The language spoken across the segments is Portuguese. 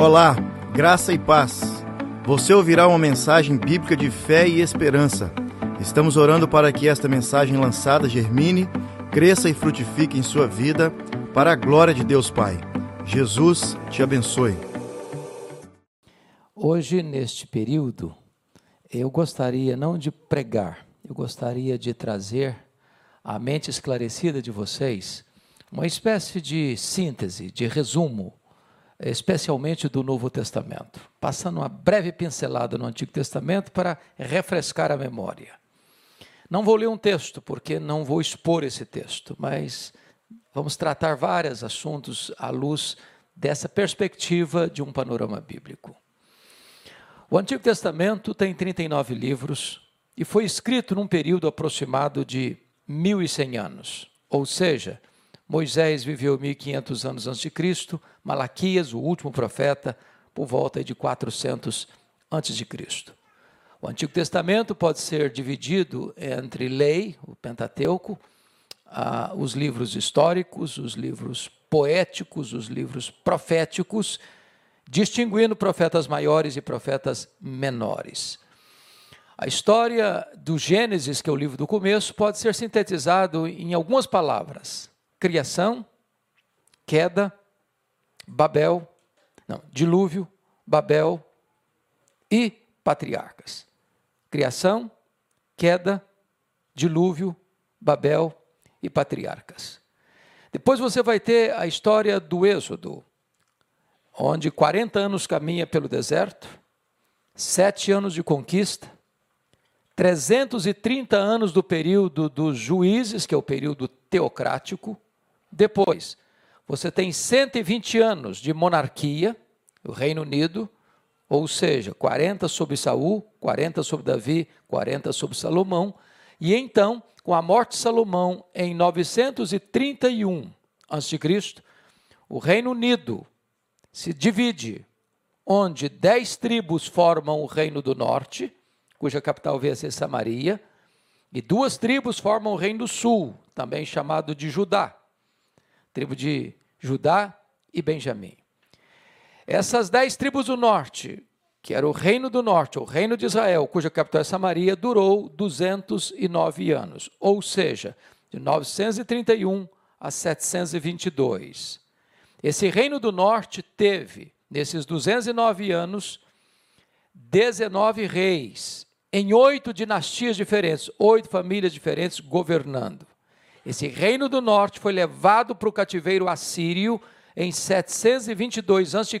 Olá, graça e paz. Você ouvirá uma mensagem bíblica de fé e esperança. Estamos orando para que esta mensagem lançada germine, cresça e frutifique em sua vida, para a glória de Deus Pai. Jesus te abençoe. Hoje, neste período, eu gostaria não de pregar, eu gostaria de trazer à mente esclarecida de vocês uma espécie de síntese, de resumo especialmente do Novo Testamento, passando uma breve pincelada no Antigo Testamento para refrescar a memória. Não vou ler um texto, porque não vou expor esse texto, mas vamos tratar vários assuntos à luz dessa perspectiva de um panorama bíblico. O Antigo Testamento tem 39 livros e foi escrito num período aproximado de 1100 anos, ou seja, Moisés viveu 1500 anos antes de Cristo, Malaquias, o último profeta, por volta de 400 antes de Cristo. O Antigo Testamento pode ser dividido entre lei, o Pentateuco, ah, os livros históricos, os livros poéticos, os livros proféticos, distinguindo profetas maiores e profetas menores. A história do Gênesis, que é o livro do começo, pode ser sintetizado em algumas palavras: criação, queda, Babel, não, dilúvio, Babel e patriarcas. Criação, queda, dilúvio, Babel e patriarcas. Depois você vai ter a história do Êxodo, onde 40 anos caminha pelo deserto, sete anos de conquista, 330 anos do período dos juízes, que é o período teocrático, depois, você tem 120 anos de monarquia, o Reino Unido, ou seja, 40 sobre Saul, 40 sobre Davi, 40 sobre Salomão, e então, com a morte de Salomão em 931 a.C., o Reino Unido se divide, onde dez tribos formam o Reino do Norte, cuja capital veio a ser Samaria, e duas tribos formam o Reino do Sul, também chamado de Judá tribo de Judá e Benjamim. Essas dez tribos do norte, que era o reino do norte, o reino de Israel, cuja capital é Samaria, durou 209 anos, ou seja, de 931 a 722. Esse reino do norte teve, nesses 209 anos, 19 reis, em oito dinastias diferentes, oito famílias diferentes governando. Esse reino do norte foi levado para o cativeiro assírio em 722 a.C.,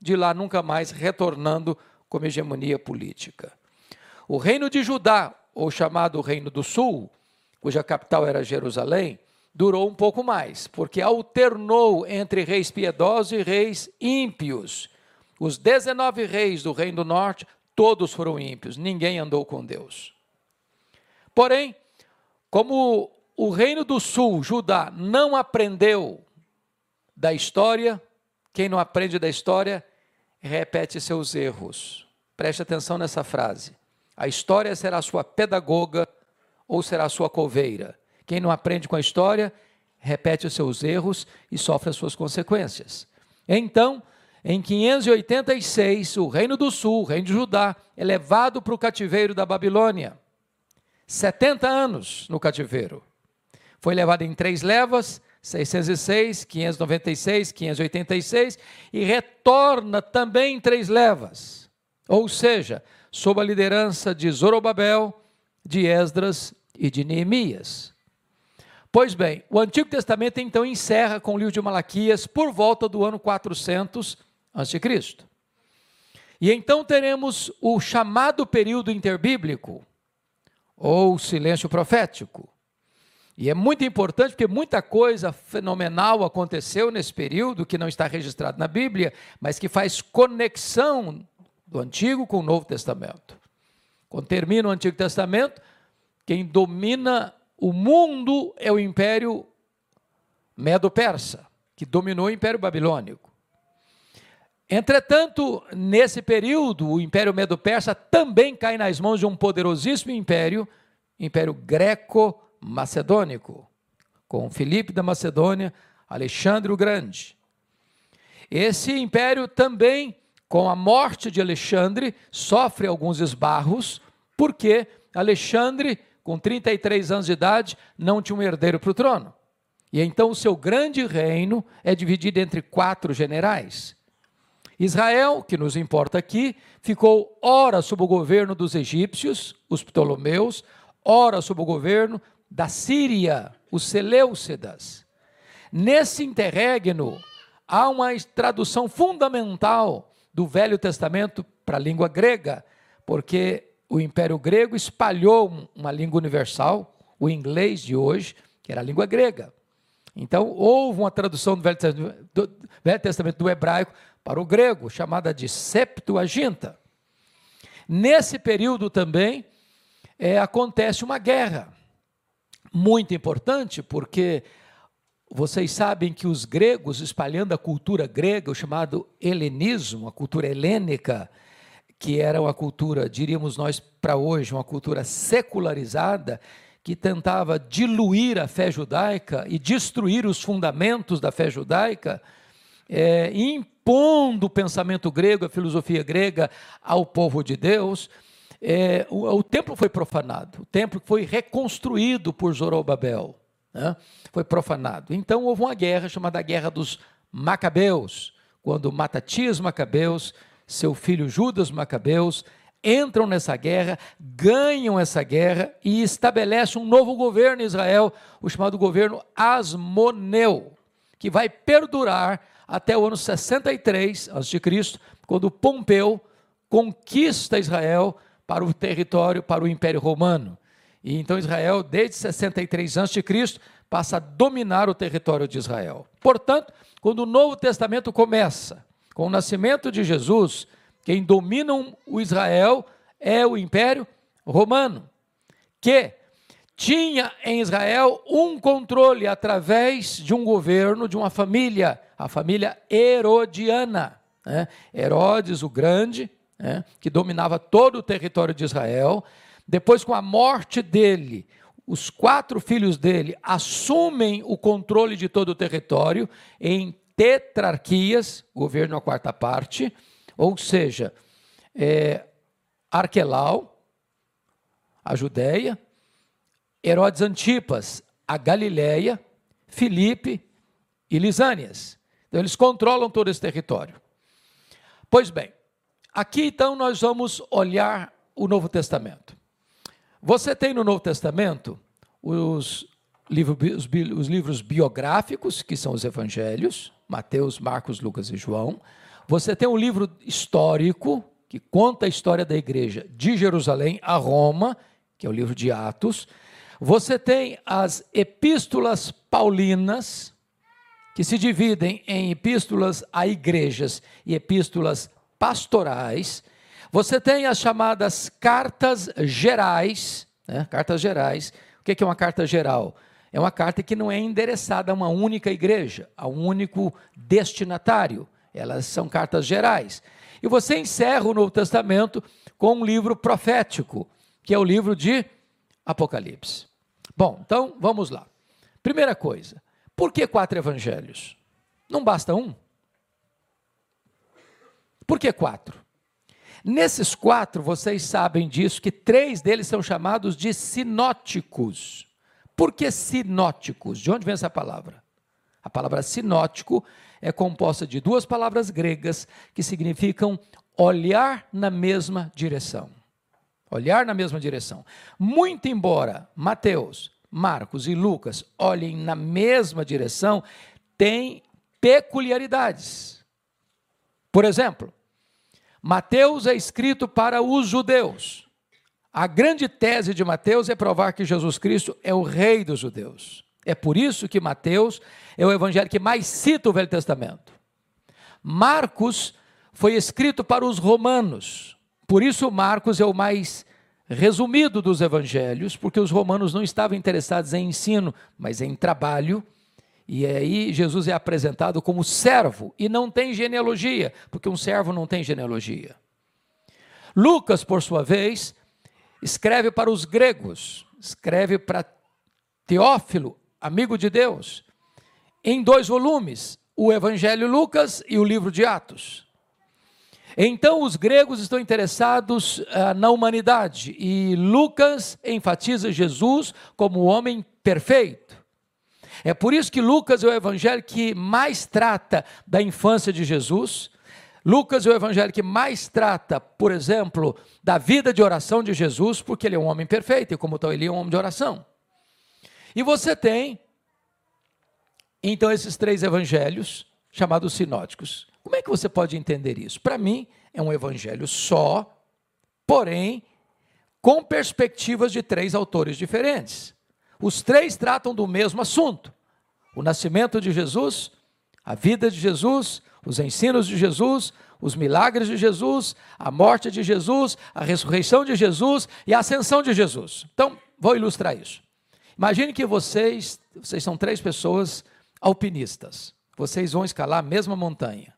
de lá nunca mais retornando como hegemonia política. O reino de Judá, ou chamado Reino do Sul, cuja capital era Jerusalém, durou um pouco mais, porque alternou entre reis piedosos e reis ímpios. Os 19 reis do Reino do Norte, todos foram ímpios, ninguém andou com Deus. Porém, como o reino do sul, Judá, não aprendeu da história, quem não aprende da história repete seus erros. Preste atenção nessa frase. A história será sua pedagoga ou será sua coveira. Quem não aprende com a história repete os seus erros e sofre as suas consequências. Então, em 586, o reino do sul, o reino de Judá, é levado para o cativeiro da Babilônia. 70 anos no cativeiro. Foi levado em três levas, 606, 596, 586, e retorna também em três levas. Ou seja, sob a liderança de Zorobabel, de Esdras e de Neemias. Pois bem, o Antigo Testamento então encerra com o livro de Malaquias por volta do ano 400 a.C. E então teremos o chamado período interbíblico, ou silêncio profético. E é muito importante porque muita coisa fenomenal aconteceu nesse período que não está registrado na Bíblia, mas que faz conexão do Antigo com o Novo Testamento. Quando termina o Antigo Testamento, quem domina o mundo é o Império Medo-Persa, que dominou o Império Babilônico. Entretanto, nesse período, o Império Medo-Persa também cai nas mãos de um poderosíssimo império, Império Greco macedônico, com Filipe da Macedônia, Alexandre o Grande. Esse império também, com a morte de Alexandre, sofre alguns esbarros, porque Alexandre, com 33 anos de idade, não tinha um herdeiro para o trono. E então o seu grande reino é dividido entre quatro generais. Israel, que nos importa aqui, ficou ora sob o governo dos egípcios, os Ptolomeus, ora sob o governo da Síria, os Seleucidas. Nesse interregno, há uma tradução fundamental do Velho Testamento para a língua grega, porque o Império Grego espalhou uma língua universal, o inglês de hoje, que era a língua grega. Então, houve uma tradução do Velho Testamento do, Velho Testamento do hebraico para o grego, chamada de Septuaginta. Nesse período também é, acontece uma guerra, muito importante, porque vocês sabem que os gregos, espalhando a cultura grega, o chamado helenismo, a cultura helênica, que era uma cultura, diríamos nós para hoje, uma cultura secularizada, que tentava diluir a fé judaica e destruir os fundamentos da fé judaica, é, impondo o pensamento grego, a filosofia grega ao povo de Deus, é, o, o, templo foi profanado, o templo foi reconstruído por Zorobabel, né? foi profanado. Então houve uma guerra chamada Guerra dos Macabeus, quando Matatias Macabeus, seu filho Judas Macabeus, entram nessa guerra, ganham essa guerra e estabelecem um novo governo em Israel, o chamado governo Asmoneu, que vai perdurar até o ano 63 a.C., quando Pompeu conquista Israel para o território, para o Império Romano. E então Israel, desde 63 a.C., passa a dominar o território de Israel. Portanto, quando o Novo Testamento começa, com o nascimento de Jesus, quem domina o Israel é o Império Romano, que tinha em Israel um controle através de um governo, de uma família, a família Herodiana. Né? Herodes o Grande, né? que dominava todo o território de Israel. Depois, com a morte dele, os quatro filhos dele assumem o controle de todo o território em tetrarquias, governo a quarta parte ou seja, é, Arquelau, a Judéia, Herodes Antipas, a Galiléia, Filipe e Lisânias. Então, eles controlam todo esse território. Pois bem, aqui então nós vamos olhar o Novo Testamento. Você tem no Novo Testamento os livros, os livros biográficos, que são os evangelhos, Mateus, Marcos, Lucas e João. Você tem um livro histórico que conta a história da igreja de Jerusalém a Roma, que é o livro de Atos. Você tem as epístolas paulinas, que se dividem em epístolas a igrejas e epístolas pastorais. Você tem as chamadas cartas gerais, né? cartas gerais. O que é uma carta geral? É uma carta que não é endereçada a uma única igreja, a um único destinatário. Elas são cartas gerais. E você encerra o Novo Testamento com um livro profético, que é o livro de Apocalipse. Bom, então vamos lá. Primeira coisa, por que quatro evangelhos? Não basta um? Por que quatro? Nesses quatro, vocês sabem disso, que três deles são chamados de sinóticos. Por que sinóticos? De onde vem essa palavra? A palavra sinótico é composta de duas palavras gregas que significam olhar na mesma direção. Olhar na mesma direção. Muito embora Mateus, Marcos e Lucas olhem na mesma direção, tem peculiaridades. Por exemplo, Mateus é escrito para os judeus. A grande tese de Mateus é provar que Jesus Cristo é o rei dos judeus. É por isso que Mateus é o evangelho que mais cita o Velho Testamento. Marcos foi escrito para os romanos. Por isso, Marcos é o mais resumido dos evangelhos, porque os romanos não estavam interessados em ensino, mas em trabalho. E aí Jesus é apresentado como servo e não tem genealogia, porque um servo não tem genealogia. Lucas, por sua vez, escreve para os gregos, escreve para Teófilo, amigo de Deus, em dois volumes, o Evangelho Lucas e o livro de Atos. Então, os gregos estão interessados uh, na humanidade e Lucas enfatiza Jesus como o homem perfeito. É por isso que Lucas é o evangelho que mais trata da infância de Jesus. Lucas é o evangelho que mais trata, por exemplo, da vida de oração de Jesus, porque ele é um homem perfeito e, como tal, ele é um homem de oração. E você tem, então, esses três evangelhos chamados sinóticos. Como é que você pode entender isso? Para mim, é um evangelho só, porém, com perspectivas de três autores diferentes. Os três tratam do mesmo assunto: o nascimento de Jesus, a vida de Jesus, os ensinos de Jesus, os milagres de Jesus, a morte de Jesus, a ressurreição de Jesus e a ascensão de Jesus. Então, vou ilustrar isso. Imagine que vocês, vocês são três pessoas alpinistas. Vocês vão escalar a mesma montanha.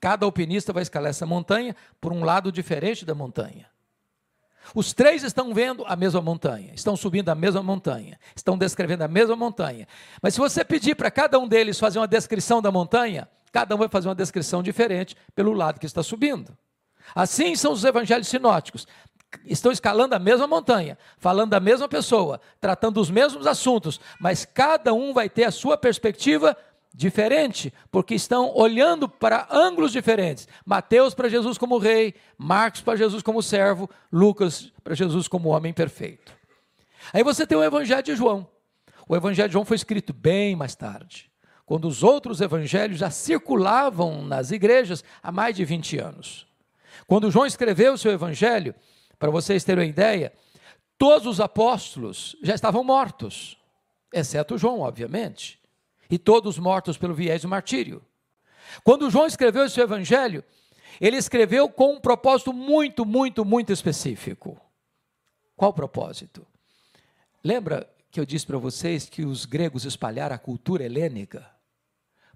Cada alpinista vai escalar essa montanha por um lado diferente da montanha. Os três estão vendo a mesma montanha, estão subindo a mesma montanha, estão descrevendo a mesma montanha. Mas se você pedir para cada um deles fazer uma descrição da montanha, cada um vai fazer uma descrição diferente pelo lado que está subindo. Assim são os evangelhos sinóticos. Estão escalando a mesma montanha, falando da mesma pessoa, tratando os mesmos assuntos, mas cada um vai ter a sua perspectiva diferente, porque estão olhando para ângulos diferentes. Mateus para Jesus como rei, Marcos para Jesus como servo, Lucas para Jesus como homem perfeito. Aí você tem o Evangelho de João. O Evangelho de João foi escrito bem mais tarde, quando os outros evangelhos já circulavam nas igrejas há mais de 20 anos. Quando João escreveu o seu evangelho, para vocês terem uma ideia, todos os apóstolos já estavam mortos, exceto João, obviamente e todos mortos pelo viés do martírio. Quando João escreveu esse evangelho, ele escreveu com um propósito muito, muito, muito específico. Qual propósito? Lembra que eu disse para vocês que os gregos espalharam a cultura helênica?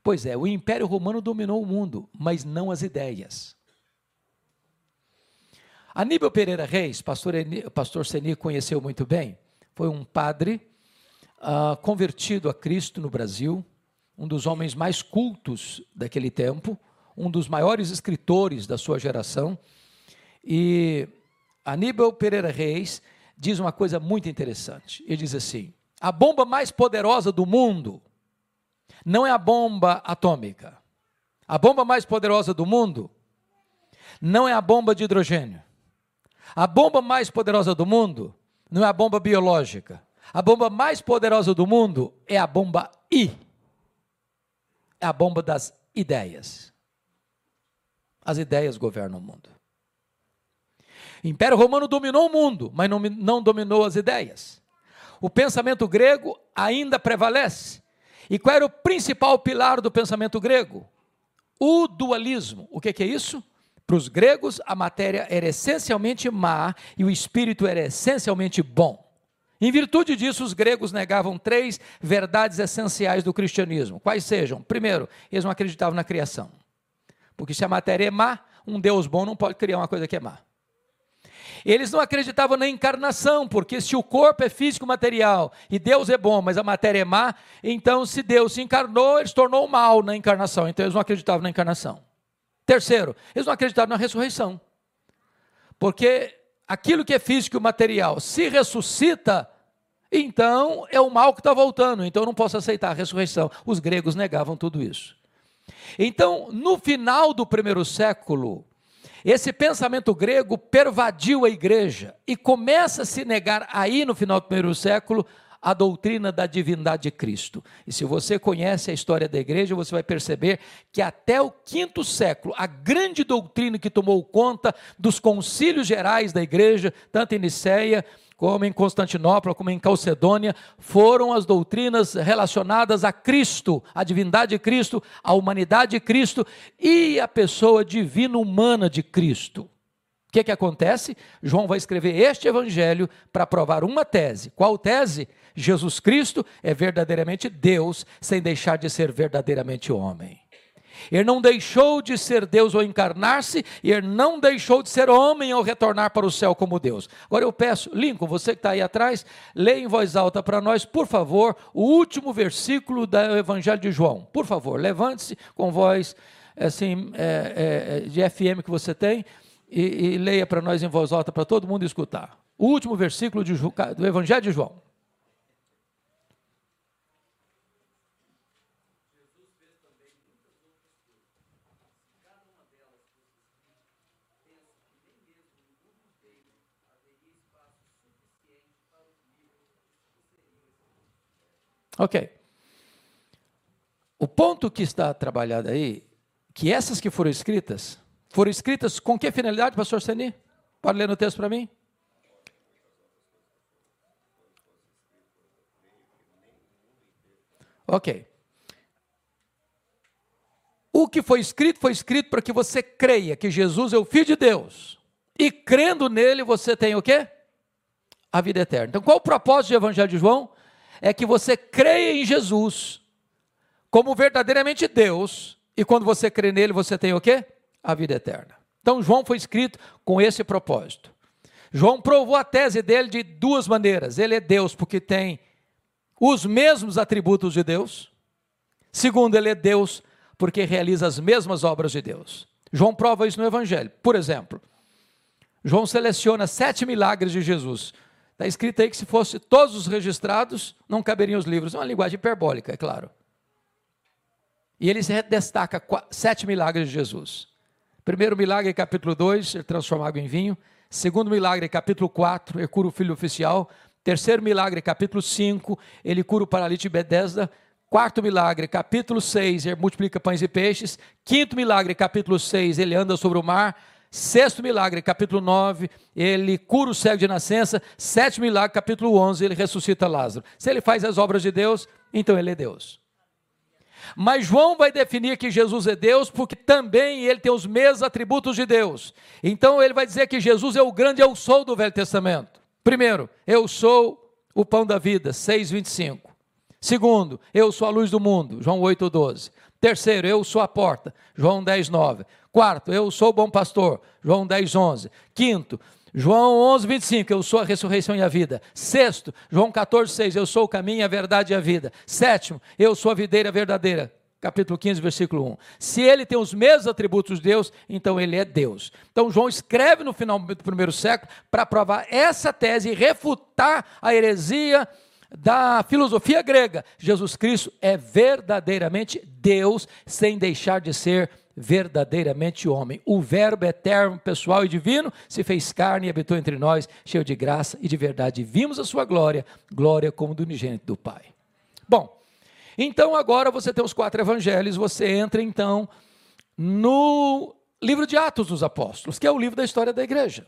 Pois é, o Império Romano dominou o mundo, mas não as ideias. Aníbal Pereira Reis, pastor, pastor Seni conheceu muito bem, foi um padre uh, convertido a Cristo no Brasil, um dos homens mais cultos daquele tempo, um dos maiores escritores da sua geração. E Aníbal Pereira Reis diz uma coisa muito interessante. Ele diz assim: a bomba mais poderosa do mundo não é a bomba atômica. A bomba mais poderosa do mundo não é a bomba de hidrogênio. A bomba mais poderosa do mundo não é a bomba biológica. A bomba mais poderosa do mundo é a bomba I. É a bomba das ideias. As ideias governam o mundo. O Império Romano dominou o mundo, mas não, não dominou as ideias. O pensamento grego ainda prevalece. E qual era o principal pilar do pensamento grego? O dualismo. O que, que é isso? Para os gregos, a matéria era essencialmente má e o espírito era essencialmente bom. Em virtude disso, os gregos negavam três verdades essenciais do cristianismo. Quais sejam? Primeiro, eles não acreditavam na criação. Porque se a matéria é má, um Deus bom não pode criar uma coisa que é má. Eles não acreditavam na encarnação, porque se o corpo é físico material e Deus é bom, mas a matéria é má, então se Deus se encarnou, ele se tornou mal na encarnação. Então eles não acreditavam na encarnação. Terceiro, eles não acreditavam na ressurreição. Porque aquilo que é físico e material se ressuscita, então é o mal que está voltando, então eu não posso aceitar a ressurreição. Os gregos negavam tudo isso. Então, no final do primeiro século, esse pensamento grego pervadiu a igreja e começa a se negar aí no final do primeiro século a doutrina da divindade de Cristo. E se você conhece a história da igreja, você vai perceber que até o quinto século, a grande doutrina que tomou conta dos concílios gerais da igreja, tanto em Niceia, como em Constantinopla, como em Calcedônia, foram as doutrinas relacionadas a Cristo, a divindade de Cristo, a humanidade de Cristo e a pessoa divina humana de Cristo. O que, que acontece? João vai escrever este evangelho para provar uma tese. Qual tese? Jesus Cristo é verdadeiramente Deus, sem deixar de ser verdadeiramente homem. Ele não deixou de ser Deus ao encarnar-se, e ele não deixou de ser homem ao retornar para o céu como Deus. Agora eu peço, Lincoln, você que está aí atrás, leia em voz alta para nós, por favor, o último versículo do Evangelho de João. Por favor, levante-se com voz assim, é, é, de FM que você tem e, e leia para nós em voz alta para todo mundo escutar. O último versículo de, do Evangelho de João. Ok. O ponto que está trabalhado aí, que essas que foram escritas, foram escritas com que finalidade, pastor Seni? Pode ler no texto para mim? Ok. O que foi escrito, foi escrito para que você creia que Jesus é o Filho de Deus. E crendo nele, você tem o quê? A vida eterna. Então, qual o propósito do Evangelho de João? É que você creia em Jesus como verdadeiramente Deus, e quando você crê nele, você tem o quê? A vida eterna. Então, João foi escrito com esse propósito. João provou a tese dele de duas maneiras. Ele é Deus porque tem os mesmos atributos de Deus. Segundo, ele é Deus porque realiza as mesmas obras de Deus. João prova isso no Evangelho. Por exemplo, João seleciona sete milagres de Jesus. Está escrito aí que se fosse todos os registrados, não caberiam os livros. É uma linguagem hiperbólica, é claro. E ele destaca sete milagres de Jesus. Primeiro milagre, capítulo 2, ele transforma água em vinho. Segundo milagre, capítulo 4, ele cura o filho oficial. Terceiro milagre, capítulo 5, ele cura o paralítico de Bedesda. Quarto milagre, capítulo 6, ele multiplica pães e peixes. Quinto milagre, capítulo 6, ele anda sobre o mar. Sexto milagre, capítulo 9, ele cura o cego de nascença. Sétimo milagre, capítulo 11, ele ressuscita Lázaro. Se ele faz as obras de Deus, então ele é Deus. Mas João vai definir que Jesus é Deus porque também ele tem os mesmos atributos de Deus. Então ele vai dizer que Jesus é o grande eu sou do Velho Testamento. Primeiro, eu sou o pão da vida, 6:25. Segundo, eu sou a luz do mundo, João 8:12. Terceiro, eu sou a porta, João 10:9. Quarto, eu sou o bom pastor. João 10, 11. Quinto, João 11, 25, eu sou a ressurreição e a vida. Sexto, João 14, 6, eu sou o caminho, a verdade e a vida. Sétimo, eu sou a videira verdadeira. Capítulo 15, versículo 1. Se ele tem os mesmos atributos de Deus, então ele é Deus. Então João escreve no final do primeiro século para provar essa tese e refutar a heresia da filosofia grega. Jesus Cristo é verdadeiramente Deus, sem deixar de ser verdadeiramente homem. O Verbo eterno, pessoal e divino se fez carne e habitou entre nós, cheio de graça e de verdade. Vimos a sua glória, glória como do unigênito do Pai. Bom, então agora você tem os quatro evangelhos, você entra então no livro de Atos dos Apóstolos, que é o livro da história da igreja.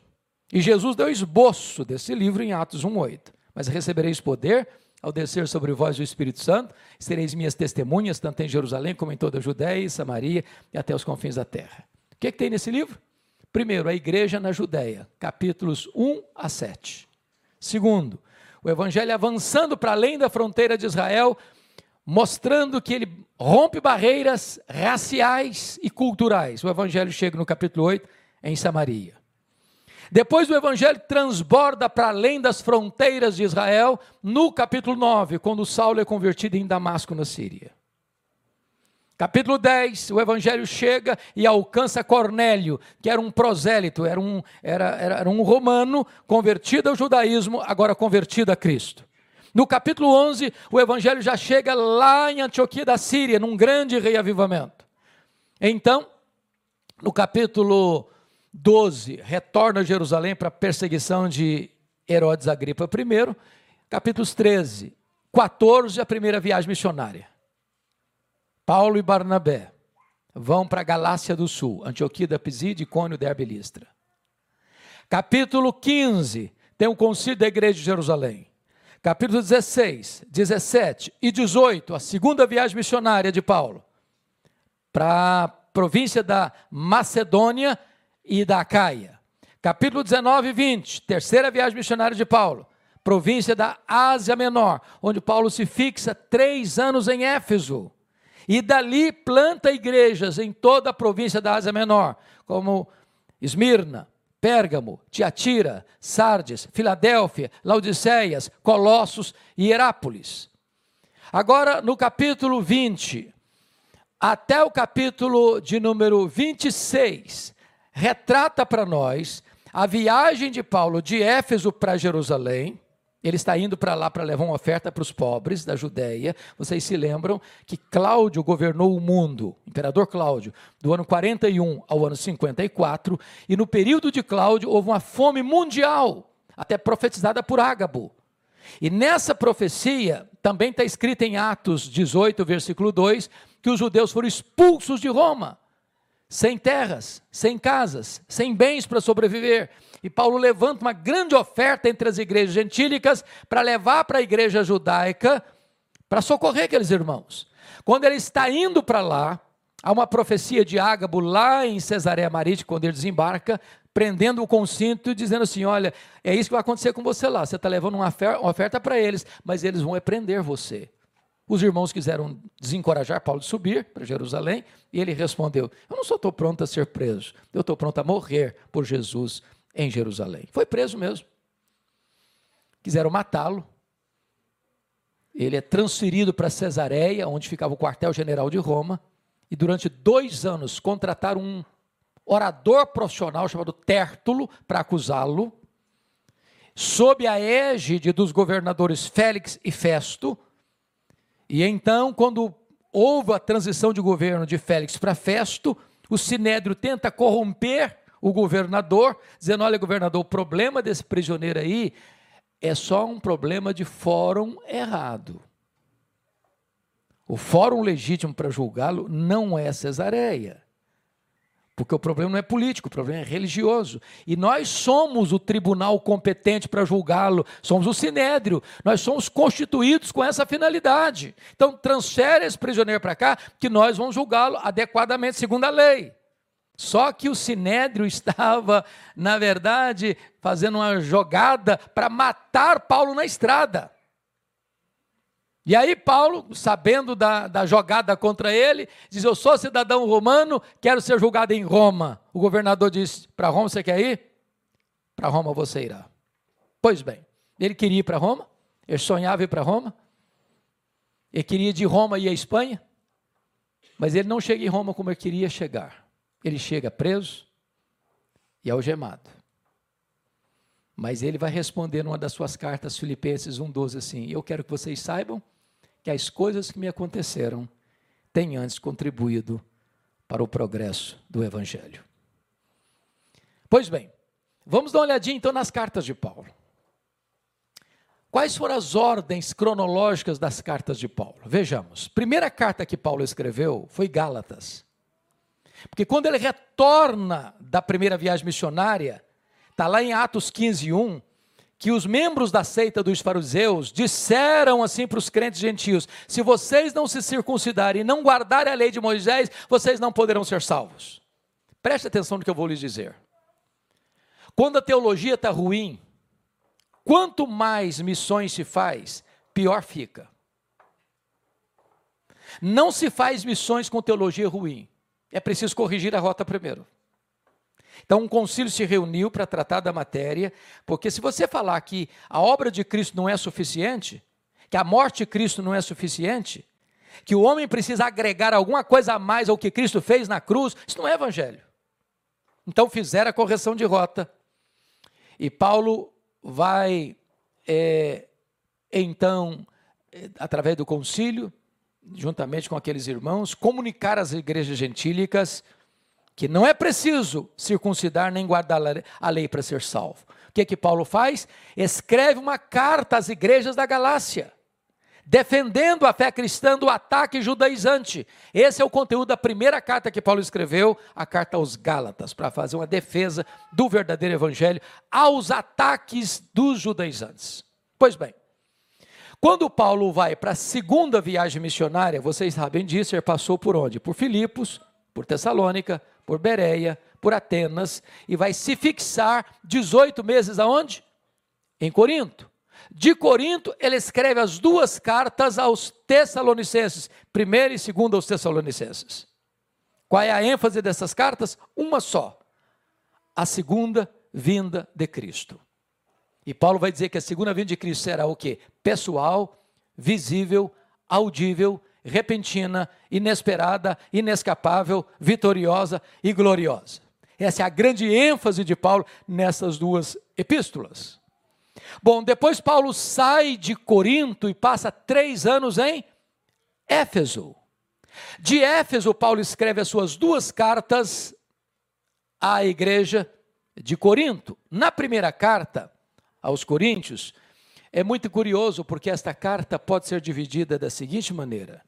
E Jesus deu esboço desse livro em Atos 1:8. Mas recebereis poder ao descer sobre vós o Espírito Santo, sereis minhas testemunhas, tanto em Jerusalém como em toda a Judéia e Samaria e até os confins da terra. O que, é que tem nesse livro? Primeiro, a igreja na Judéia, capítulos 1 a 7. Segundo, o evangelho avançando para além da fronteira de Israel, mostrando que ele rompe barreiras raciais e culturais. O evangelho chega no capítulo 8 em Samaria. Depois o evangelho transborda para além das fronteiras de Israel, no capítulo 9, quando Saulo é convertido em Damasco, na Síria. Capítulo 10, o evangelho chega e alcança Cornélio, que era um prosélito, era um, era, era um romano convertido ao judaísmo, agora convertido a Cristo. No capítulo 11, o evangelho já chega lá em Antioquia da Síria, num grande reavivamento. Então, no capítulo 12, retorna a Jerusalém para a perseguição de Herodes Agripa I. Capítulos 13, 14, a primeira viagem missionária. Paulo e Barnabé vão para a Galácia do Sul, Antioquia da Pisídia, Cônio, Derbe e Listra. Capítulo 15, tem o concílio da igreja de Jerusalém. Capítulo 16, 17 e 18, a segunda viagem missionária de Paulo para a província da Macedônia e da Caia. Capítulo 19 e 20, terceira viagem missionária de Paulo, província da Ásia Menor, onde Paulo se fixa três anos em Éfeso. E dali planta igrejas em toda a província da Ásia Menor, como Esmirna, Pérgamo, Tiatira, Sardes, Filadélfia, Laodiceias, Colossos e Herápolis. Agora, no capítulo 20, até o capítulo de número 26, retrata para nós a viagem de Paulo de Éfeso para Jerusalém, ele está indo para lá para levar uma oferta para os pobres da Judéia. Vocês se lembram que Cláudio governou o mundo, imperador Cláudio, do ano 41 ao ano 54, e no período de Cláudio houve uma fome mundial, até profetizada por Ágabo. E nessa profecia, também está escrita em Atos 18, versículo 2, que os judeus foram expulsos de Roma, sem terras, sem casas, sem bens para sobreviver. E Paulo levanta uma grande oferta entre as igrejas gentílicas para levar para a igreja judaica para socorrer aqueles irmãos. Quando ele está indo para lá, há uma profecia de Ágabo lá em Cesareia Marítima, quando ele desembarca, prendendo o concinto e dizendo assim: Olha, é isso que vai acontecer com você lá. Você está levando uma oferta para eles, mas eles vão prender você. Os irmãos quiseram desencorajar Paulo de subir para Jerusalém, e ele respondeu: Eu não só estou pronto a ser preso, eu estou pronto a morrer por Jesus em Jerusalém. Foi preso mesmo. Quiseram matá-lo. Ele é transferido para Cesareia, onde ficava o quartel-general de Roma, e durante dois anos contrataram um orador profissional chamado Tértulo para acusá-lo, sob a égide dos governadores Félix e Festo. E então, quando houve a transição de governo de Félix para Festo, o Sinédrio tenta corromper o governador, dizendo: olha, governador, o problema desse prisioneiro aí é só um problema de fórum errado. O fórum legítimo para julgá-lo não é Cesareia. Porque o problema não é político, o problema é religioso. E nós somos o tribunal competente para julgá-lo, somos o sinédrio, nós somos constituídos com essa finalidade. Então, transfere esse prisioneiro para cá, que nós vamos julgá-lo adequadamente segundo a lei. Só que o sinédrio estava, na verdade, fazendo uma jogada para matar Paulo na estrada. E aí, Paulo, sabendo da, da jogada contra ele, diz: Eu sou cidadão romano, quero ser julgado em Roma. O governador disse: Para Roma você quer ir? Para Roma você irá. Pois bem, ele queria ir para Roma, ele sonhava ir para Roma, ele queria ir de Roma ir à Espanha, mas ele não chega em Roma como ele queria chegar ele chega preso e algemado. Mas ele vai responder numa das suas cartas, Filipenses 1,12, assim: Eu quero que vocês saibam que as coisas que me aconteceram têm antes contribuído para o progresso do Evangelho. Pois bem, vamos dar uma olhadinha então nas cartas de Paulo. Quais foram as ordens cronológicas das cartas de Paulo? Vejamos. Primeira carta que Paulo escreveu foi Gálatas. Porque quando ele retorna da primeira viagem missionária, está lá em Atos 15, 1, que os membros da seita dos fariseus disseram assim para os crentes gentios: se vocês não se circuncidarem e não guardarem a lei de Moisés, vocês não poderão ser salvos. Preste atenção no que eu vou lhes dizer. Quando a teologia está ruim, quanto mais missões se faz, pior fica. Não se faz missões com teologia ruim é preciso corrigir a rota primeiro. Então, um concílio se reuniu para tratar da matéria, porque se você falar que a obra de Cristo não é suficiente, que a morte de Cristo não é suficiente, que o homem precisa agregar alguma coisa a mais ao que Cristo fez na cruz, isso não é evangelho. Então, fizeram a correção de rota. E Paulo vai, é, então, é, através do concílio, juntamente com aqueles irmãos, comunicar às igrejas gentílicas que não é preciso circuncidar nem guardar a lei para ser salvo. O que é que Paulo faz? Escreve uma carta às igrejas da Galácia, defendendo a fé cristã do ataque judaizante. Esse é o conteúdo da primeira carta que Paulo escreveu, a carta aos Gálatas, para fazer uma defesa do verdadeiro evangelho aos ataques dos judaizantes. Pois bem, quando Paulo vai para a segunda viagem missionária, vocês sabem disso, ele passou por onde? Por Filipos, por Tessalônica, por Bereia, por Atenas, e vai se fixar 18 meses aonde? Em Corinto. De Corinto, ele escreve as duas cartas aos Tessalonicenses, primeira e segunda aos Tessalonicenses. Qual é a ênfase dessas cartas? Uma só: a segunda vinda de Cristo. E Paulo vai dizer que a segunda vinda de Cristo será o quê? Pessoal, visível, audível, repentina, inesperada, inescapável, vitoriosa e gloriosa. Essa é a grande ênfase de Paulo nessas duas epístolas. Bom, depois Paulo sai de Corinto e passa três anos em Éfeso. De Éfeso, Paulo escreve as suas duas cartas à igreja de Corinto. Na primeira carta aos Coríntios, é muito curioso porque esta carta pode ser dividida da seguinte maneira: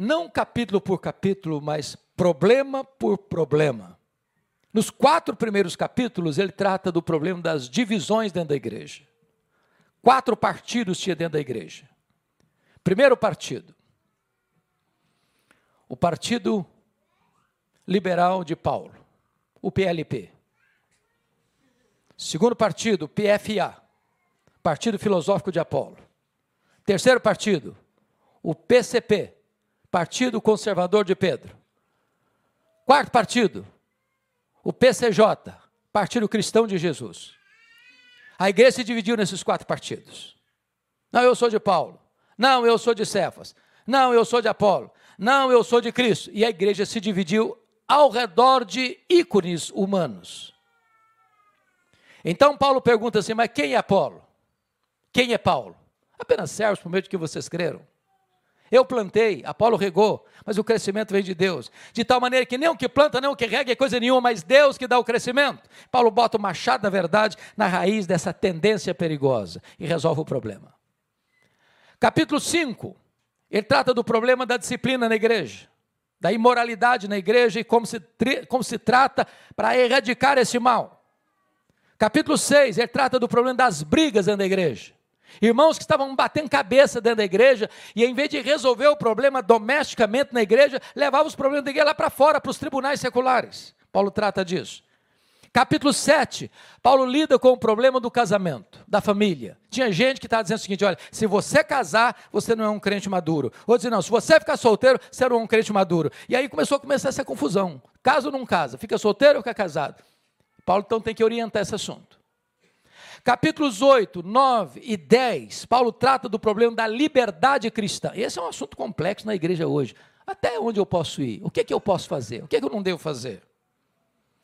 não capítulo por capítulo, mas problema por problema. Nos quatro primeiros capítulos, ele trata do problema das divisões dentro da igreja. Quatro partidos tinha dentro da igreja. Primeiro partido, o Partido Liberal de Paulo, o PLP. Segundo partido, PFA, Partido Filosófico de Apolo. Terceiro partido, o PCP, Partido Conservador de Pedro. Quarto partido, o PCJ, Partido Cristão de Jesus. A igreja se dividiu nesses quatro partidos. Não, eu sou de Paulo. Não, eu sou de Cefas. Não, eu sou de Apolo. Não, eu sou de Cristo. E a igreja se dividiu ao redor de ícones humanos. Então Paulo pergunta assim: mas quem é Apolo? Quem é Paulo? Apenas servos por meio de que vocês creram. Eu plantei, Apolo regou, mas o crescimento vem de Deus. De tal maneira que nem o que planta, nem o que rega é coisa nenhuma, mas Deus que dá o crescimento. Paulo bota o machado da verdade na raiz dessa tendência perigosa e resolve o problema. Capítulo 5, ele trata do problema da disciplina na igreja, da imoralidade na igreja e como se, como se trata para erradicar esse mal. Capítulo 6, ele trata do problema das brigas dentro da igreja. Irmãos que estavam batendo cabeça dentro da igreja e, em vez de resolver o problema domesticamente na igreja, levavam os problemas da igreja lá para fora, para os tribunais seculares. Paulo trata disso. Capítulo 7, Paulo lida com o problema do casamento, da família. Tinha gente que estava dizendo o seguinte: olha, se você casar, você não é um crente maduro. Ou dizer, não, se você ficar solteiro, você não é um crente maduro. E aí começou a começar essa confusão. Casa ou não casa? Fica solteiro ou fica casado? Paulo então tem que orientar esse assunto. Capítulos 8, 9 e 10, Paulo trata do problema da liberdade cristã. Esse é um assunto complexo na igreja hoje. Até onde eu posso ir? O que, é que eu posso fazer? O que, é que eu não devo fazer?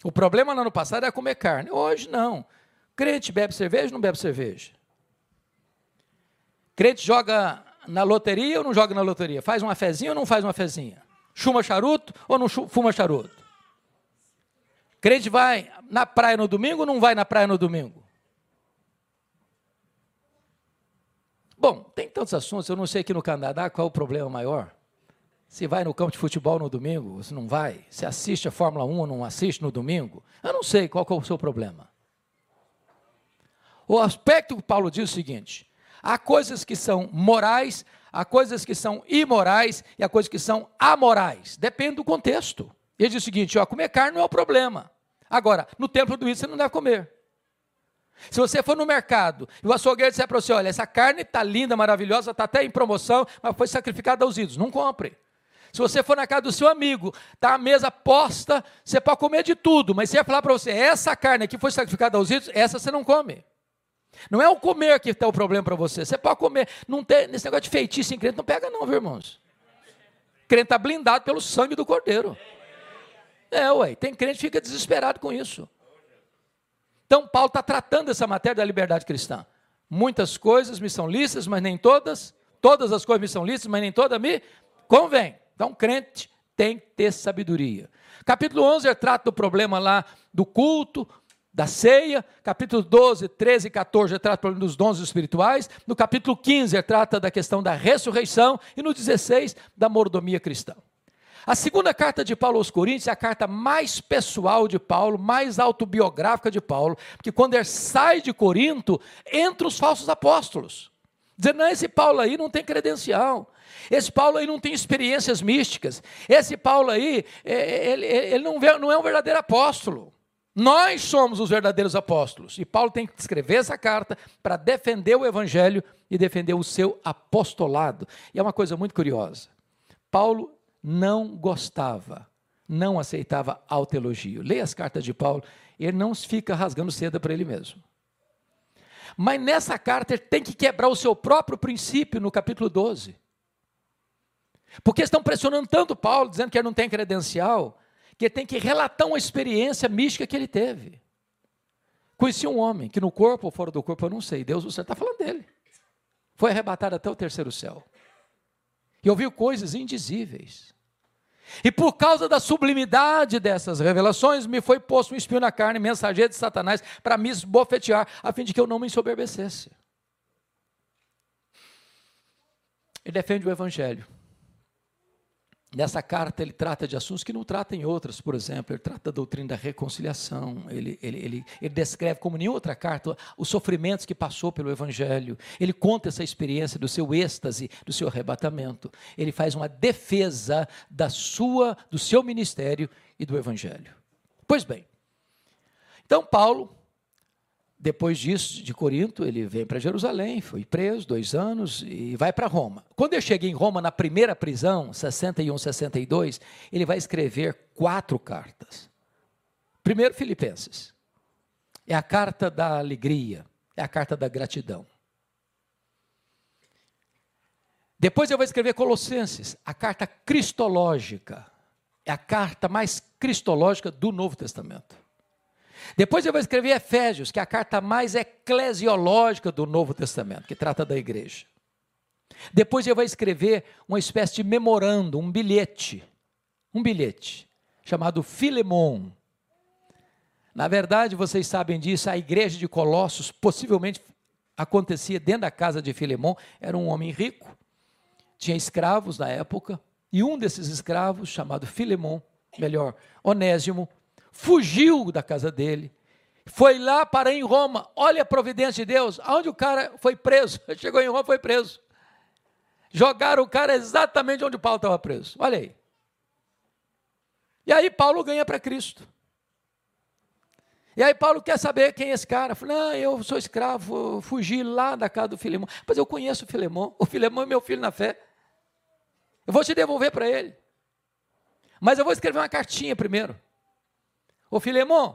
O problema no ano passado era comer carne. Hoje não. Crente bebe cerveja ou não bebe cerveja? Crente joga na loteria ou não joga na loteria? Faz uma fezinha ou não faz uma fezinha? Chuma charuto ou não fuma charuto? Crente vai na praia no domingo ou não vai na praia no domingo? Bom, tem tantos assuntos, eu não sei aqui no Canadá qual é o problema maior. Se vai no campo de futebol no domingo, se não vai, se assiste a Fórmula 1 ou não assiste no domingo, eu não sei qual é o seu problema. O aspecto que Paulo diz é o seguinte: há coisas que são morais, há coisas que são imorais e há coisas que são amorais. Depende do contexto. Ele diz o seguinte: ó, comer carne não é o problema. Agora, no templo do ídolo você não deve comer. Se você for no mercado e o açougueiro disser para você: olha, essa carne está linda, maravilhosa, está até em promoção, mas foi sacrificada aos ídolos, não compre. Se você for na casa do seu amigo, está a mesa posta, você pode comer de tudo, mas se ele falar para você, essa carne aqui foi sacrificada aos ídolos, essa você não come. Não é o comer que está o problema para você. Você pode comer. Não tem, nesse negócio de feitiço em crente, não pega, não, viu, irmãos? crente está blindado pelo sangue do cordeiro. É, ué, tem crente que fica desesperado com isso. Então, Paulo está tratando essa matéria da liberdade cristã. Muitas coisas me são lícitas, mas nem todas. Todas as coisas me são lícitas, mas nem todas me convêm. Então, crente tem que ter sabedoria. Capítulo 11 trata do problema lá do culto, da ceia. Capítulo 12, 13 e 14 trata dos dons espirituais. No capítulo 15 trata da questão da ressurreição. E no 16, da mordomia cristã. A segunda carta de Paulo aos Coríntios é a carta mais pessoal de Paulo, mais autobiográfica de Paulo, porque quando ele sai de Corinto, entra os falsos apóstolos. Dizendo, não, esse Paulo aí não tem credencial. Esse Paulo aí não tem experiências místicas. Esse Paulo aí, é, ele, ele não, não é um verdadeiro apóstolo. Nós somos os verdadeiros apóstolos. E Paulo tem que escrever essa carta para defender o evangelho e defender o seu apostolado. E é uma coisa muito curiosa. Paulo não gostava, não aceitava autoelogio. Leia as cartas de Paulo, ele não fica rasgando seda para ele mesmo. Mas nessa carta ele tem que quebrar o seu próprio princípio no capítulo 12. Porque estão pressionando tanto Paulo, dizendo que ele não tem credencial, que tem que relatar uma experiência mística que ele teve. Conheci um homem que no corpo ou fora do corpo, eu não sei, Deus, você está falando dele. Foi arrebatado até o terceiro céu. E ouviu coisas indizíveis. E por causa da sublimidade dessas revelações, me foi posto um espinho na carne, mensageiro de Satanás, para me esbofetear, a fim de que eu não me ensoberbecesse. Ele defende o Evangelho. Nessa carta ele trata de assuntos que não trata em outras, por exemplo, ele trata da doutrina da reconciliação, ele, ele, ele, ele, descreve como nenhuma outra carta os sofrimentos que passou pelo Evangelho, ele conta essa experiência do seu êxtase, do seu arrebatamento, ele faz uma defesa da sua, do seu ministério e do Evangelho. Pois bem, então Paulo depois disso, de Corinto, ele vem para Jerusalém, foi preso dois anos e vai para Roma. Quando eu cheguei em Roma, na primeira prisão, 61, 62, ele vai escrever quatro cartas. Primeiro, Filipenses. É a carta da alegria, é a carta da gratidão. Depois eu vou escrever Colossenses, a carta cristológica. É a carta mais cristológica do Novo Testamento. Depois eu vou escrever Efésios, que é a carta mais eclesiológica do Novo Testamento, que trata da igreja. Depois eu vou escrever uma espécie de memorando, um bilhete, um bilhete, chamado Filemon. Na verdade, vocês sabem disso, a igreja de Colossos possivelmente acontecia dentro da casa de Filemon, era um homem rico, tinha escravos na época, e um desses escravos, chamado Filemon, melhor, Onésimo, fugiu da casa dele, foi lá para em Roma. Olha a providência de Deus, aonde o cara foi preso. Chegou em Roma, foi preso. Jogaram o cara exatamente onde Paulo estava preso. Olha aí. E aí Paulo ganha para Cristo. E aí Paulo quer saber quem é esse cara. Fala, não, eu sou escravo, fugi lá da casa do Filemão. Mas eu conheço o Filemão. O Filemão é meu filho na fé. Eu vou te devolver para ele. Mas eu vou escrever uma cartinha primeiro. Ô Filemon,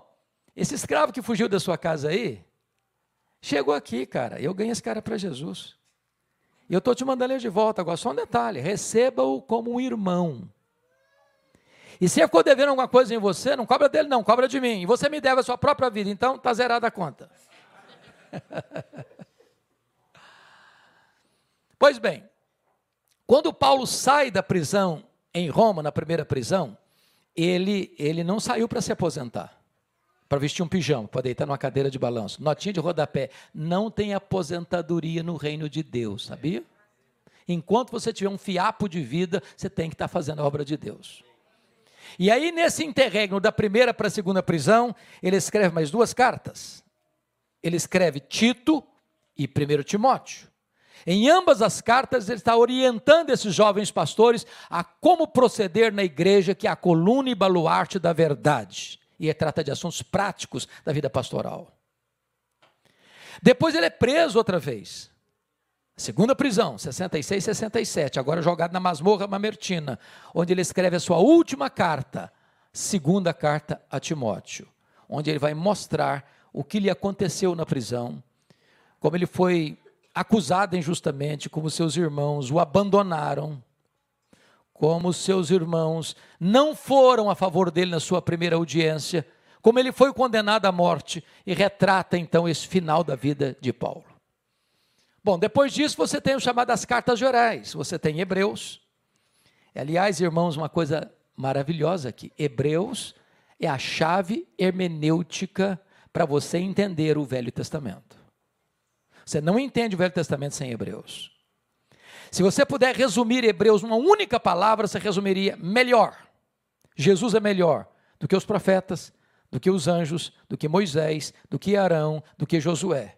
esse escravo que fugiu da sua casa aí, chegou aqui, cara. Eu ganhei esse cara para Jesus. E eu estou te mandando ele de volta. Agora, só um detalhe: receba-o como um irmão. E se ele ficou devendo alguma coisa em você, não cobra dele, não, cobra de mim. E você me deve a sua própria vida, então está zerada a conta. pois bem, quando Paulo sai da prisão em Roma, na primeira prisão, ele, ele não saiu para se aposentar, para vestir um pijama, para deitar numa cadeira de balanço. Notinha de rodapé. Não tem aposentadoria no reino de Deus, sabia? Enquanto você tiver um fiapo de vida, você tem que estar tá fazendo a obra de Deus. E aí, nesse interregno da primeira para a segunda prisão, ele escreve mais duas cartas. Ele escreve Tito e 1 Timóteo. Em ambas as cartas, ele está orientando esses jovens pastores a como proceder na igreja, que é a coluna e baluarte da verdade. E trata de assuntos práticos da vida pastoral. Depois ele é preso outra vez. Segunda prisão, 66 e 67, agora jogado na masmorra mamertina, onde ele escreve a sua última carta, segunda carta a Timóteo, onde ele vai mostrar o que lhe aconteceu na prisão, como ele foi acusado injustamente, como seus irmãos o abandonaram, como seus irmãos não foram a favor dele na sua primeira audiência, como ele foi condenado à morte, e retrata então esse final da vida de Paulo. Bom, depois disso você tem o chamado das cartas gerais, você tem Hebreus. Aliás, irmãos, uma coisa maravilhosa aqui: Hebreus é a chave hermenêutica para você entender o Velho Testamento. Você não entende o Velho Testamento sem Hebreus. Se você puder resumir Hebreus numa única palavra, você resumiria melhor. Jesus é melhor do que os profetas, do que os anjos, do que Moisés, do que Arão, do que Josué.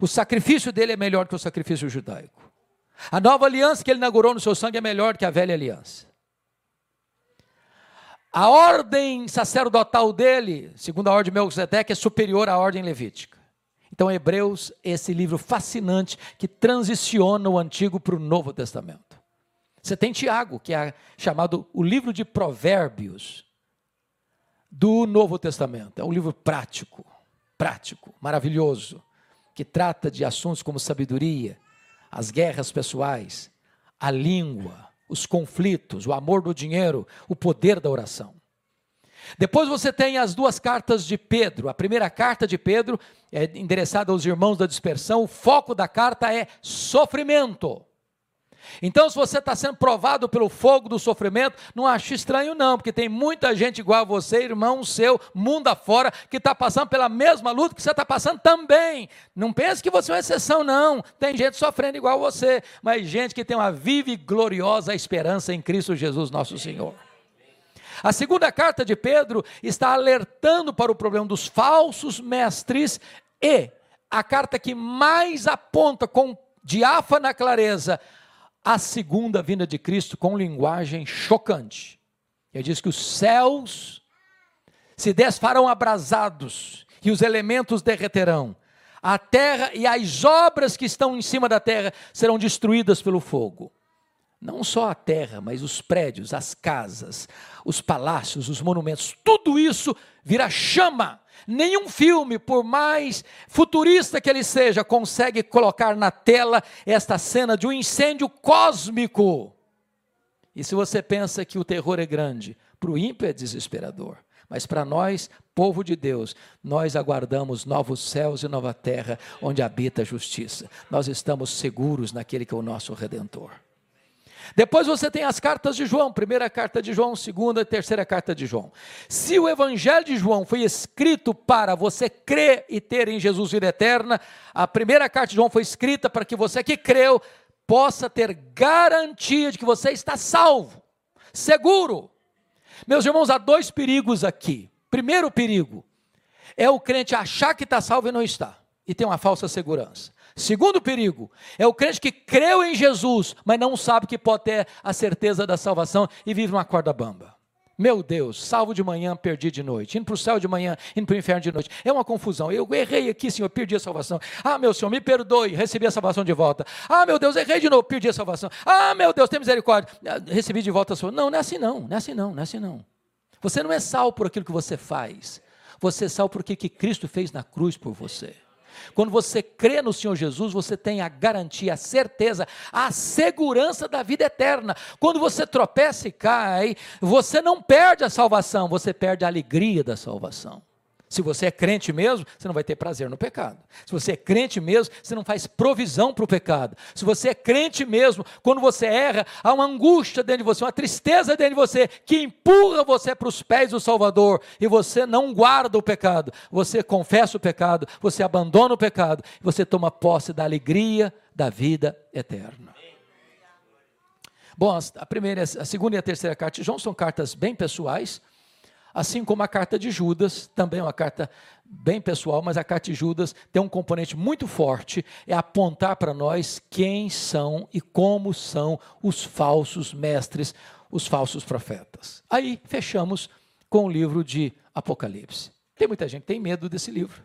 O sacrifício dele é melhor que o sacrifício judaico. A nova aliança que ele inaugurou no seu sangue é melhor que a velha aliança. A ordem sacerdotal dele, segundo a ordem de Melquisedeque, é superior à ordem levítica. Então, Hebreus, esse livro fascinante que transiciona o Antigo para o Novo Testamento. Você tem Tiago, que é chamado o livro de Provérbios do Novo Testamento. É um livro prático, prático, maravilhoso, que trata de assuntos como sabedoria, as guerras pessoais, a língua, os conflitos, o amor do dinheiro, o poder da oração. Depois você tem as duas cartas de Pedro. A primeira carta de Pedro é endereçada aos irmãos da dispersão. O foco da carta é sofrimento. Então, se você está sendo provado pelo fogo do sofrimento, não ache estranho, não, porque tem muita gente igual a você, irmão seu, mundo afora, que está passando pela mesma luta que você está passando também. Não pense que você é uma exceção, não. Tem gente sofrendo igual a você, mas gente que tem uma viva e gloriosa esperança em Cristo Jesus, nosso Senhor. A segunda carta de Pedro está alertando para o problema dos falsos mestres e a carta que mais aponta com diáfana clareza a segunda vinda de Cristo com linguagem chocante. Ele diz que os céus se desfarão abrasados e os elementos derreterão. A terra e as obras que estão em cima da terra serão destruídas pelo fogo. Não só a terra, mas os prédios, as casas, os palácios, os monumentos, tudo isso vira chama. Nenhum filme, por mais futurista que ele seja, consegue colocar na tela esta cena de um incêndio cósmico. E se você pensa que o terror é grande, para o ímpio é desesperador. Mas para nós, povo de Deus, nós aguardamos novos céus e nova terra onde habita a justiça. Nós estamos seguros naquele que é o nosso redentor. Depois você tem as cartas de João, primeira carta de João, segunda e terceira carta de João. Se o evangelho de João foi escrito para você crer e ter em Jesus vida eterna, a primeira carta de João foi escrita para que você que creu possa ter garantia de que você está salvo, seguro. Meus irmãos, há dois perigos aqui. Primeiro perigo é o crente achar que está salvo e não está, e tem uma falsa segurança. Segundo perigo é o crente que creu em Jesus, mas não sabe que pode ter a certeza da salvação e vive uma corda bamba. Meu Deus, salvo de manhã, perdi de noite. Indo para o céu de manhã, indo para o inferno de noite. É uma confusão. Eu errei aqui, Senhor, perdi a salvação. Ah, meu Senhor, me perdoe, recebi a salvação de volta. Ah, meu Deus, errei de novo, perdi a salvação. Ah, meu Deus, tem misericórdia. Ah, recebi de volta a sua. Não, não é assim não, não é assim não, não é assim não. Você não é salvo por aquilo que você faz. Você é salvo por aquilo que Cristo fez na cruz por você. Quando você crê no Senhor Jesus, você tem a garantia, a certeza, a segurança da vida eterna. Quando você tropeça e cai, você não perde a salvação, você perde a alegria da salvação. Se você é crente mesmo, você não vai ter prazer no pecado. Se você é crente mesmo, você não faz provisão para o pecado. Se você é crente mesmo, quando você erra, há uma angústia dentro de você, uma tristeza dentro de você, que empurra você para os pés do Salvador, e você não guarda o pecado. Você confessa o pecado, você abandona o pecado, você toma posse da alegria da vida eterna. Bom, a primeira, a segunda e a terceira carta de João são cartas bem pessoais Assim como a carta de Judas, também é uma carta bem pessoal, mas a carta de Judas tem um componente muito forte, é apontar para nós quem são e como são os falsos mestres, os falsos profetas. Aí fechamos com o livro de Apocalipse. Tem muita gente que tem medo desse livro.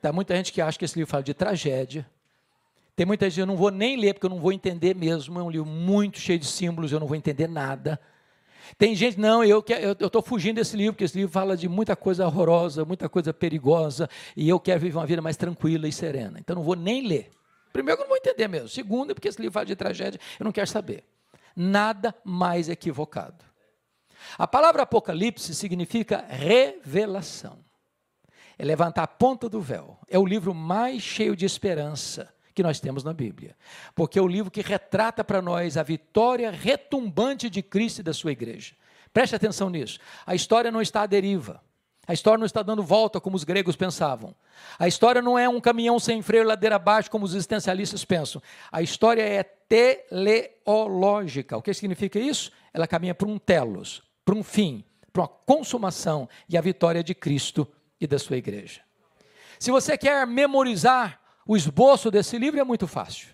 Tem muita gente que acha que esse livro fala de tragédia. Tem muita gente eu não vou nem ler porque eu não vou entender mesmo. É um livro muito cheio de símbolos, eu não vou entender nada. Tem gente, não, eu estou fugindo desse livro, porque esse livro fala de muita coisa horrorosa, muita coisa perigosa, e eu quero viver uma vida mais tranquila e serena. Então não vou nem ler. Primeiro, eu não vou entender mesmo. Segundo, porque esse livro fala de tragédia, eu não quero saber. Nada mais equivocado. A palavra Apocalipse significa revelação. É levantar a ponta do véu. É o livro mais cheio de esperança que nós temos na Bíblia. Porque é o livro que retrata para nós a vitória retumbante de Cristo e da sua igreja. Preste atenção nisso. A história não está à deriva. A história não está dando volta como os gregos pensavam. A história não é um caminhão sem freio ladeira abaixo como os existencialistas pensam. A história é teleológica. O que significa isso? Ela caminha para um telos, para um fim, para uma consumação e a vitória de Cristo e da sua igreja. Se você quer memorizar o esboço desse livro é muito fácil.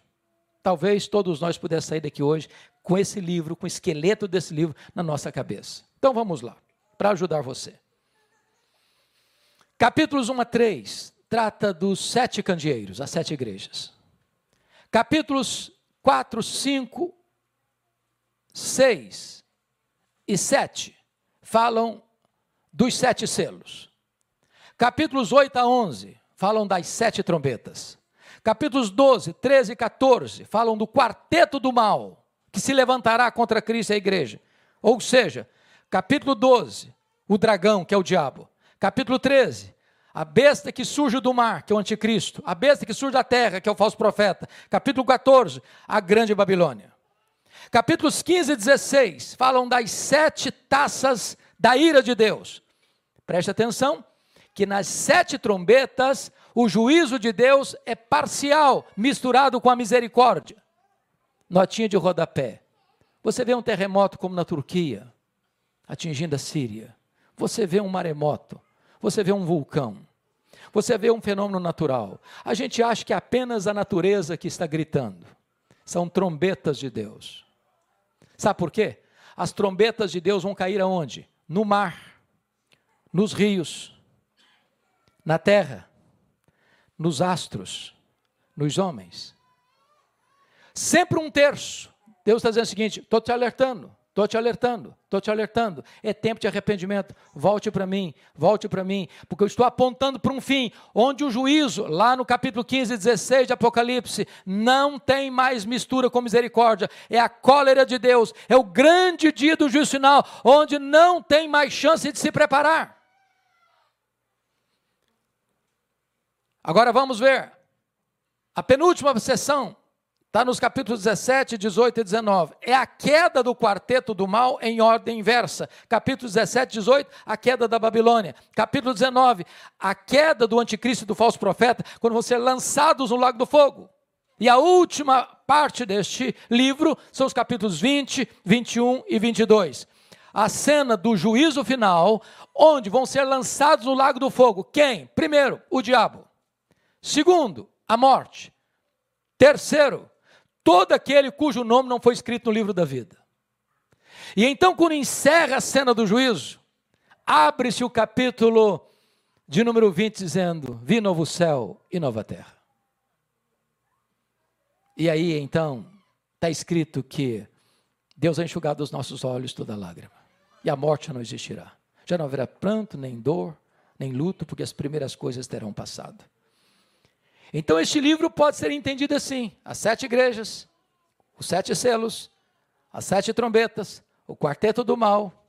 Talvez todos nós pudéssemos sair daqui hoje com esse livro, com o esqueleto desse livro na nossa cabeça. Então vamos lá. para ajudar você. Capítulos 1 a 3 trata dos sete candeeiros, as sete igrejas. Capítulos 4, 5, 6 e 7 falam dos sete selos. Capítulos 8 a 11 falam das sete trombetas. Capítulos 12, 13 e 14 falam do quarteto do mal que se levantará contra Cristo e a igreja. Ou seja, capítulo 12, o dragão, que é o diabo. Capítulo 13, a besta que surge do mar, que é o anticristo. A besta que surge da terra, que é o falso profeta. Capítulo 14, a grande Babilônia. Capítulos 15 e 16 falam das sete taças da ira de Deus. Preste atenção que nas sete trombetas o juízo de Deus é parcial, misturado com a misericórdia. Notinha de rodapé. Você vê um terremoto como na Turquia, atingindo a Síria. Você vê um maremoto. Você vê um vulcão. Você vê um fenômeno natural. A gente acha que é apenas a natureza que está gritando. São trombetas de Deus. Sabe por quê? As trombetas de Deus vão cair aonde? No mar, nos rios, na terra, nos astros, nos homens. Sempre um terço. Deus está dizendo o seguinte: estou te alertando, estou te alertando, estou te alertando. É tempo de arrependimento. Volte para mim, volte para mim, porque eu estou apontando para um fim, onde o juízo, lá no capítulo 15 e 16 de Apocalipse, não tem mais mistura com misericórdia. É a cólera de Deus, é o grande dia do juízo final, onde não tem mais chance de se preparar. Agora vamos ver a penúltima sessão, está nos capítulos 17, 18 e 19. É a queda do quarteto do mal em ordem inversa. Capítulo 17, 18, a queda da Babilônia. Capítulo 19, a queda do anticristo e do falso profeta, quando vão ser lançados no lago do fogo. E a última parte deste livro são os capítulos 20, 21 e 22. A cena do juízo final, onde vão ser lançados no lago do fogo. Quem? Primeiro, o diabo. Segundo, a morte. Terceiro, todo aquele cujo nome não foi escrito no livro da vida. E então, quando encerra a cena do juízo, abre-se o capítulo de número 20, dizendo: Vi novo céu e nova terra. E aí, então, está escrito que Deus vai enxugar dos nossos olhos toda lágrima, e a morte não existirá. Já não haverá pranto, nem dor, nem luto, porque as primeiras coisas terão passado. Então, este livro pode ser entendido assim: as sete igrejas, os sete selos, as sete trombetas, o quarteto do mal,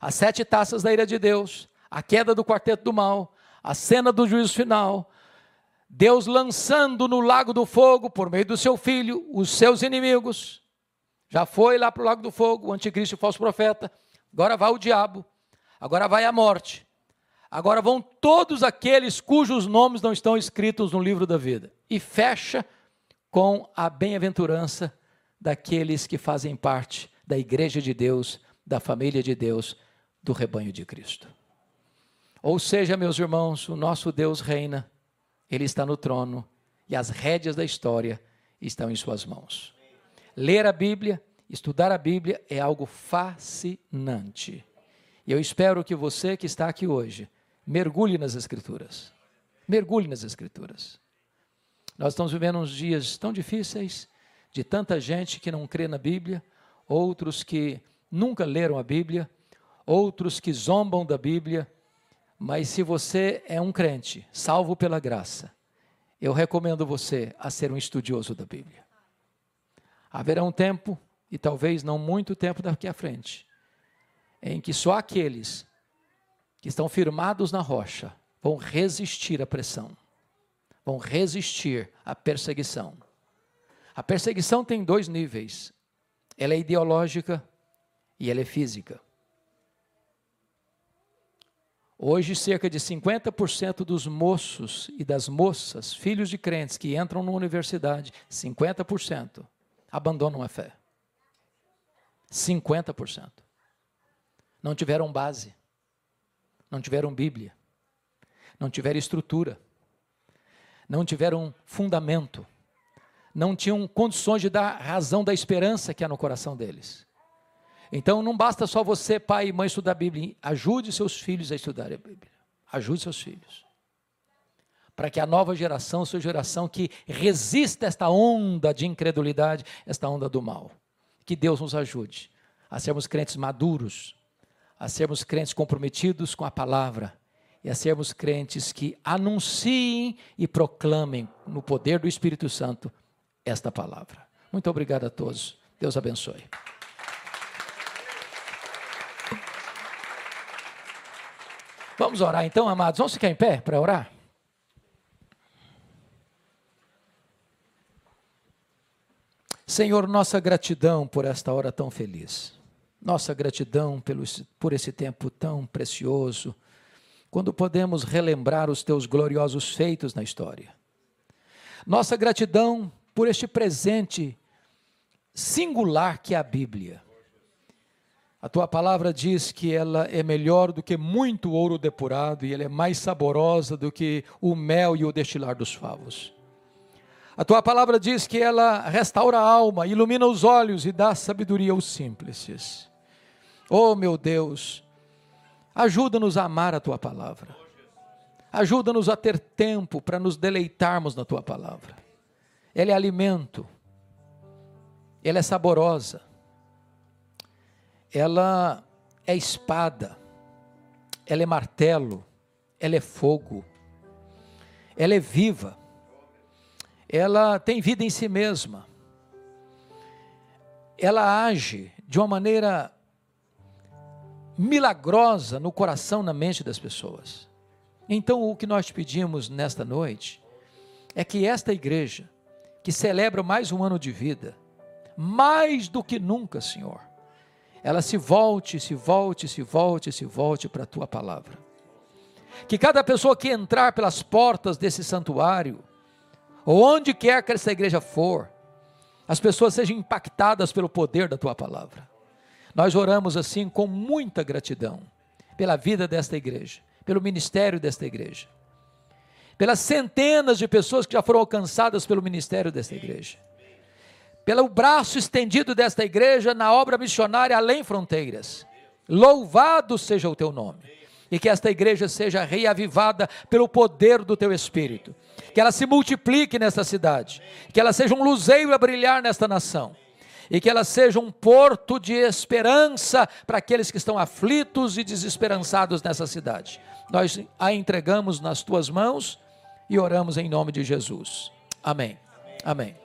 as sete taças da ira de Deus, a queda do quarteto do mal, a cena do juízo final, Deus lançando no lago do fogo, por meio do seu filho, os seus inimigos. Já foi lá para o lago do fogo, o anticristo e o falso profeta. Agora vai o diabo. Agora vai a morte. Agora vão todos aqueles cujos nomes não estão escritos no livro da vida. E fecha com a bem-aventurança daqueles que fazem parte da igreja de Deus, da família de Deus, do rebanho de Cristo. Ou seja, meus irmãos, o nosso Deus reina, ele está no trono e as rédeas da história estão em suas mãos. Ler a Bíblia, estudar a Bíblia é algo fascinante. E eu espero que você que está aqui hoje Mergulhe nas Escrituras. Mergulhe nas Escrituras. Nós estamos vivendo uns dias tão difíceis, de tanta gente que não crê na Bíblia, outros que nunca leram a Bíblia, outros que zombam da Bíblia, mas se você é um crente, salvo pela graça, eu recomendo você a ser um estudioso da Bíblia. Haverá um tempo, e talvez não muito tempo daqui à frente, em que só aqueles que estão firmados na rocha vão resistir à pressão, vão resistir à perseguição. A perseguição tem dois níveis: ela é ideológica e ela é física. Hoje, cerca de 50% dos moços e das moças, filhos de crentes que entram na universidade, 50% abandonam a fé. 50%. Não tiveram base não tiveram Bíblia, não tiveram estrutura, não tiveram fundamento, não tinham condições de dar razão da esperança que há no coração deles. Então não basta só você, pai e mãe, estudar a Bíblia. Ajude seus filhos a estudar a Bíblia. Ajude seus filhos. Para que a nova geração seja geração que resista esta onda de incredulidade, esta onda do mal. Que Deus nos ajude a sermos crentes maduros, a sermos crentes comprometidos com a palavra e a sermos crentes que anunciem e proclamem no poder do Espírito Santo esta palavra. Muito obrigado a todos. Deus abençoe. Vamos orar então, amados. Vamos ficar em pé para orar? Senhor, nossa gratidão por esta hora tão feliz. Nossa gratidão por esse tempo tão precioso, quando podemos relembrar os teus gloriosos feitos na história. Nossa gratidão por este presente singular que é a Bíblia. A tua palavra diz que ela é melhor do que muito ouro depurado e ela é mais saborosa do que o mel e o destilar dos favos. A tua palavra diz que ela restaura a alma, ilumina os olhos e dá sabedoria aos simples. Oh, meu Deus, ajuda-nos a amar a tua palavra. Ajuda-nos a ter tempo para nos deleitarmos na tua palavra. Ela é alimento, ela é saborosa. Ela é espada, ela é martelo, ela é fogo, ela é viva, ela tem vida em si mesma, ela age de uma maneira milagrosa no coração, na mente das pessoas. Então, o que nós te pedimos nesta noite é que esta igreja, que celebra mais um ano de vida, mais do que nunca, Senhor, ela se volte, se volte, se volte, se volte para a tua palavra. Que cada pessoa que entrar pelas portas desse santuário, ou onde quer que essa igreja for, as pessoas sejam impactadas pelo poder da tua palavra. Nós oramos assim com muita gratidão pela vida desta igreja, pelo ministério desta igreja, pelas centenas de pessoas que já foram alcançadas pelo ministério desta igreja pelo braço estendido desta igreja na obra missionária além fronteiras. Louvado seja o teu nome. E que esta igreja seja reavivada pelo poder do teu Espírito. Que ela se multiplique nesta cidade. Que ela seja um luzeiro a brilhar nesta nação. E que ela seja um porto de esperança para aqueles que estão aflitos e desesperançados nessa cidade. Nós a entregamos nas tuas mãos e oramos em nome de Jesus. Amém. Amém.